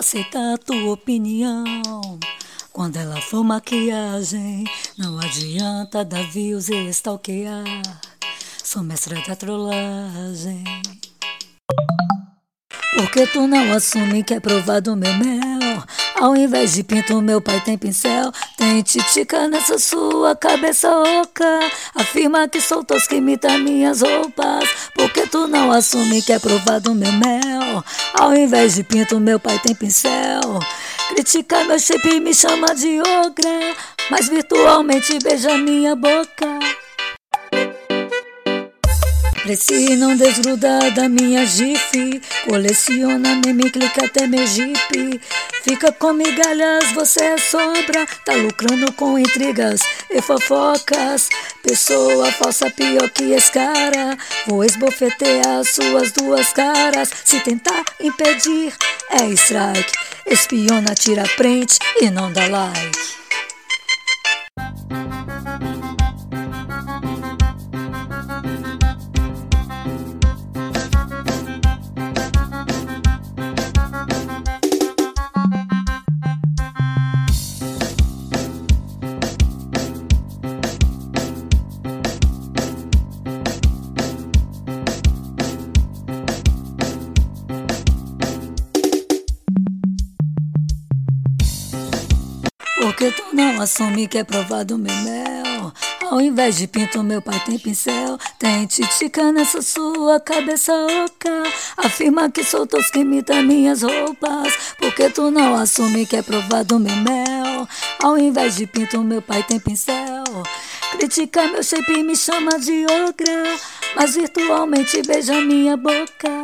aceitar tua opinião. Quando ela for maquiagem, não adianta dar views e stalkear. Sou mestra da trollagem. Porque tu não assume que é provado meu mel? Ao invés de pinto, meu pai tem pincel. Tem titica nessa sua cabeça oca. Afirma que sou tosca, imita minhas roupas. Porque tu não assume que é provado meu mel? Ao invés de pinto, meu pai tem pincel. Critica meu shape e me chama de ogra. Mas virtualmente beija minha boca. Cresci não desgrudar da minha jife Coleciona meme, clica até meu jeep Fica com migalhas, você é sobra Tá lucrando com intrigas e fofocas. Pessoa falsa pior que esse cara Vou esbofetear suas duas caras. Se tentar impedir, é strike Espiona, tira print e não dá like Porque tu não assume que é provado meu mel? Ao invés de pinto, meu pai tem pincel. Tem titica nessa sua cabeça oca. Afirma que sou tosca que imita minhas roupas. Porque tu não assume que é provado meu mel? Ao invés de pinto, meu pai tem pincel. Critica meu shape e me chama de ogra. Mas virtualmente beija minha boca.